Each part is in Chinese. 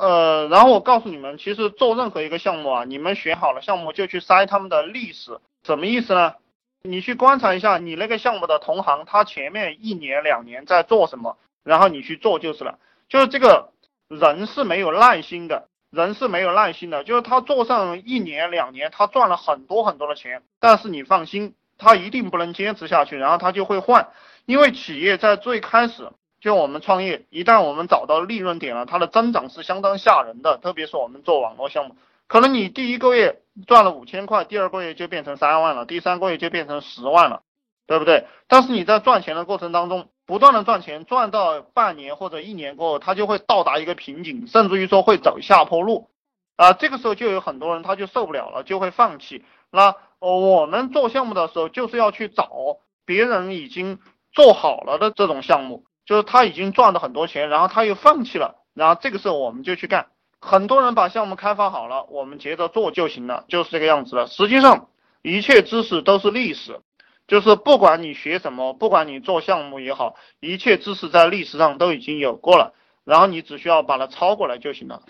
呃，然后我告诉你们，其实做任何一个项目啊，你们选好了项目就去筛他们的历史，什么意思呢？你去观察一下你那个项目的同行，他前面一年两年在做什么，然后你去做就是了。就是这个人是没有耐心的，人是没有耐心的，就是他做上一年两年，他赚了很多很多的钱，但是你放心，他一定不能坚持下去，然后他就会换，因为企业在最开始。就我们创业，一旦我们找到利润点了，它的增长是相当吓人的。特别是我们做网络项目，可能你第一个月赚了五千块，第二个月就变成三万了，第三个月就变成十万了，对不对？但是你在赚钱的过程当中，不断的赚钱，赚到半年或者一年过后，它就会到达一个瓶颈，甚至于说会走下坡路啊。这个时候就有很多人他就受不了了，就会放弃。那我们做项目的时候，就是要去找别人已经做好了的这种项目。就是他已经赚了很多钱，然后他又放弃了，然后这个时候我们就去干。很多人把项目开发好了，我们接着做就行了，就是这个样子的。实际上，一切知识都是历史，就是不管你学什么，不管你做项目也好，一切知识在历史上都已经有过了，然后你只需要把它抄过来就行了。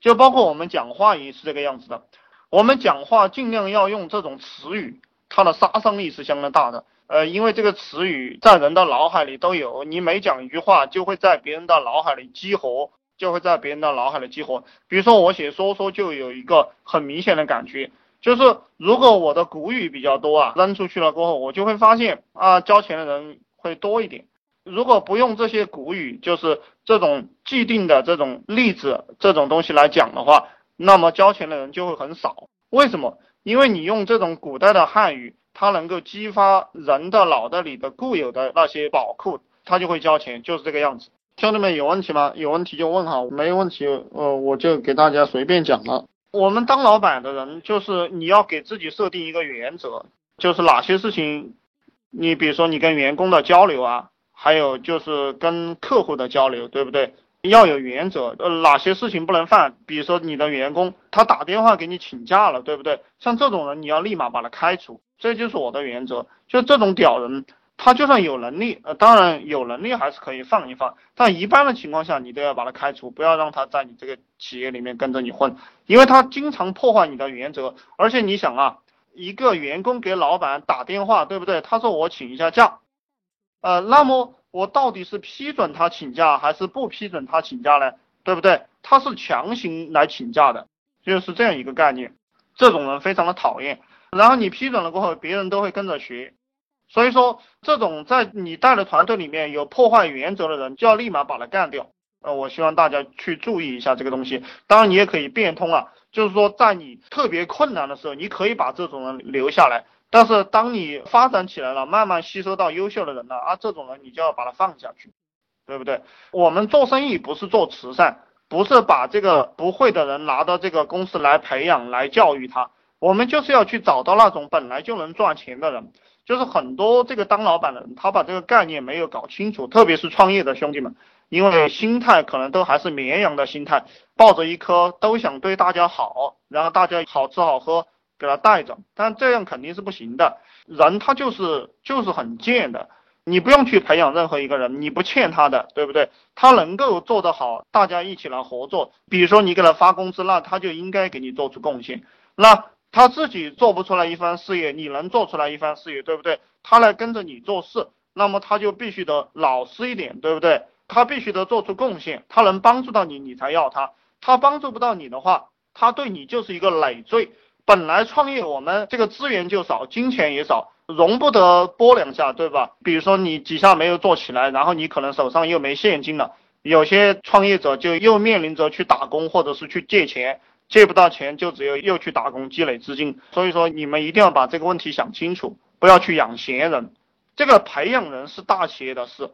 就包括我们讲话也是这个样子的，我们讲话尽量要用这种词语，它的杀伤力是相当大的。呃，因为这个词语在人的脑海里都有，你每讲一句话，就会在别人的脑海里激活，就会在别人的脑海里激活。比如说我写说说，就有一个很明显的感觉，就是如果我的古语比较多啊，扔出去了过后，我就会发现啊，交钱的人会多一点。如果不用这些古语，就是这种既定的这种例子这种东西来讲的话，那么交钱的人就会很少。为什么？因为你用这种古代的汉语。它能够激发人的脑袋里的固有的那些宝库，他就会交钱，就是这个样子。兄弟们有问题吗？有问题就问哈，没问题，呃，我就给大家随便讲了。我们当老板的人，就是你要给自己设定一个原则，就是哪些事情，你比如说你跟员工的交流啊，还有就是跟客户的交流，对不对？要有原则，呃，哪些事情不能犯？比如说你的员工他打电话给你请假了，对不对？像这种人，你要立马把他开除，这就是我的原则。就这种屌人，他就算有能力，呃，当然有能力还是可以放一放，但一般的情况下，你都要把他开除，不要让他在你这个企业里面跟着你混，因为他经常破坏你的原则。而且你想啊，一个员工给老板打电话，对不对？他说我请一下假，呃，那么。我到底是批准他请假还是不批准他请假呢？对不对？他是强行来请假的，就是这样一个概念。这种人非常的讨厌。然后你批准了过后，别人都会跟着学。所以说，这种在你带的团队里面有破坏原则的人，就要立马把他干掉。呃，我希望大家去注意一下这个东西。当然，你也可以变通啊，就是说在你特别困难的时候，你可以把这种人留下来。但是当你发展起来了，慢慢吸收到优秀的人了啊，这种人你就要把他放下去，对不对？我们做生意不是做慈善，不是把这个不会的人拿到这个公司来培养、来教育他，我们就是要去找到那种本来就能赚钱的人。就是很多这个当老板的人，他把这个概念没有搞清楚，特别是创业的兄弟们，因为心态可能都还是绵羊的心态，抱着一颗都想对大家好，然后大家好吃好喝。给他带着，但这样肯定是不行的。人他就是就是很贱的，你不用去培养任何一个人，你不欠他的，对不对？他能够做得好，大家一起来合作。比如说你给他发工资，那他就应该给你做出贡献。那他自己做不出来一番事业，你能做出来一番事业，对不对？他来跟着你做事，那么他就必须得老实一点，对不对？他必须得做出贡献，他能帮助到你，你才要他。他帮助不到你的话，他对你就是一个累赘。本来创业我们这个资源就少，金钱也少，容不得拨两下，对吧？比如说你几下没有做起来，然后你可能手上又没现金了，有些创业者就又面临着去打工或者是去借钱，借不到钱就只有又去打工积累资金。所以说你们一定要把这个问题想清楚，不要去养闲人。这个培养人是大企业的事，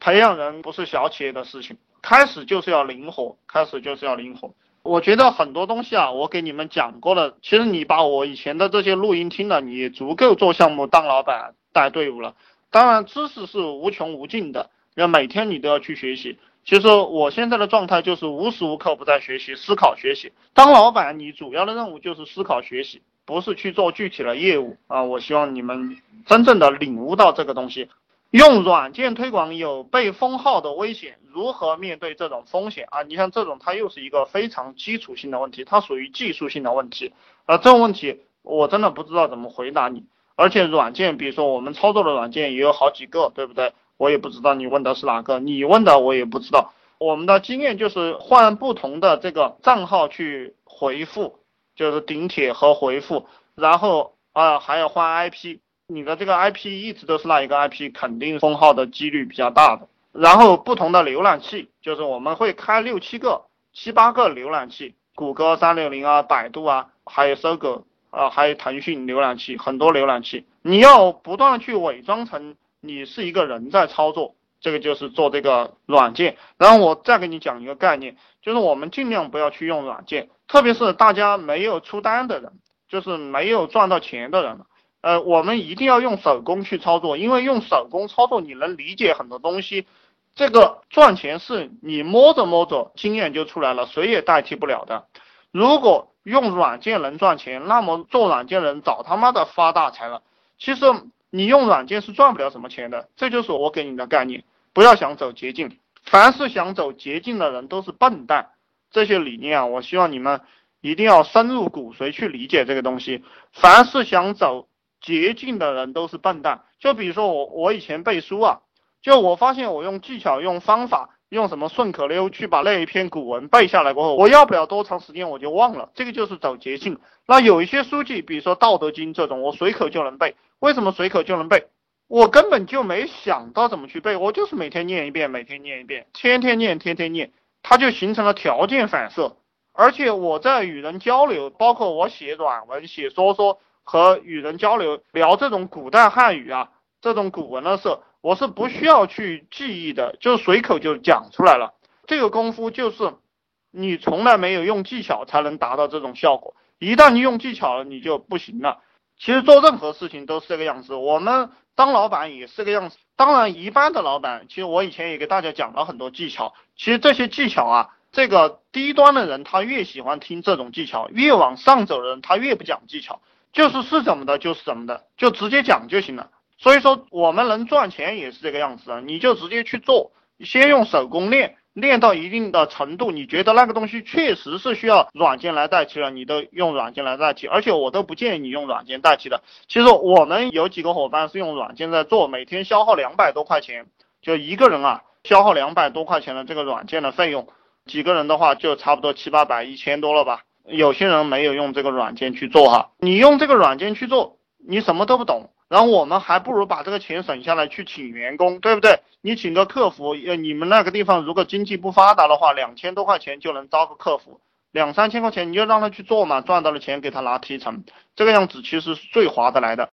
培养人不是小企业的事情。开始就是要灵活，开始就是要灵活。我觉得很多东西啊，我给你们讲过了。其实你把我以前的这些录音听了，你足够做项目、当老板、带队伍了。当然，知识是无穷无尽的，要每天你都要去学习。其实我现在的状态就是无时无刻不在学习、思考、学习。当老板，你主要的任务就是思考、学习，不是去做具体的业务啊。我希望你们真正的领悟到这个东西。用软件推广有被封号的危险，如何面对这种风险啊？你像这种，它又是一个非常基础性的问题，它属于技术性的问题，啊，这种问题我真的不知道怎么回答你。而且软件，比如说我们操作的软件也有好几个，对不对？我也不知道你问的是哪个，你问的我也不知道。我们的经验就是换不同的这个账号去回复，就是顶帖和回复，然后啊还要换 IP。你的这个 IP 一直都是那一个 IP，肯定封号的几率比较大的。然后不同的浏览器，就是我们会开六七个、七八个浏览器，谷歌三六零啊、百度啊，还有搜狗啊，还有腾讯浏览器，很多浏览器，你要不断去伪装成你是一个人在操作，这个就是做这个软件。然后我再给你讲一个概念，就是我们尽量不要去用软件，特别是大家没有出单的人，就是没有赚到钱的人。呃，我们一定要用手工去操作，因为用手工操作，你能理解很多东西。这个赚钱是你摸着摸着，经验就出来了，谁也代替不了的。如果用软件能赚钱，那么做软件人早他妈的发大财了。其实你用软件是赚不了什么钱的，这就是我给你的概念。不要想走捷径，凡是想走捷径的人都是笨蛋。这些理念啊，我希望你们一定要深入骨髓去理解这个东西。凡是想走。捷径的人都是笨蛋。就比如说我，我以前背书啊，就我发现我用技巧、用方法、用什么顺口溜去把那一篇古文背下来过后，我要不了多长时间我就忘了。这个就是走捷径。那有一些书籍，比如说《道德经》这种，我随口就能背。为什么随口就能背？我根本就没想到怎么去背，我就是每天念一遍，每天念一遍，天天念，天天念，它就形成了条件反射。而且我在与人交流，包括我写软文、写说说。和与人交流聊这种古代汉语啊，这种古文的时候，我是不需要去记忆的，就随口就讲出来了。这个功夫就是你从来没有用技巧才能达到这种效果，一旦你用技巧了，你就不行了。其实做任何事情都是这个样子，我们当老板也是个样子。当然，一般的老板，其实我以前也给大家讲了很多技巧。其实这些技巧啊，这个低端的人他越喜欢听这种技巧，越往上走的人他越不讲技巧。就是是怎么的，就是怎么的，就直接讲就行了。所以说，我们能赚钱也是这个样子啊，你就直接去做，先用手工练，练到一定的程度，你觉得那个东西确实是需要软件来代替了，你都用软件来代替。而且我都不建议你用软件代替的。其实我们有几个伙伴是用软件在做，每天消耗两百多块钱，就一个人啊，消耗两百多块钱的这个软件的费用，几个人的话就差不多七八百、一千多了吧。有些人没有用这个软件去做哈，你用这个软件去做，你什么都不懂，然后我们还不如把这个钱省下来去请员工，对不对？你请个客服，呃，你们那个地方如果经济不发达的话，两千多块钱就能招个客服，两三千块钱你就让他去做嘛，赚到了钱给他拿提成，这个样子其实是最划得来的。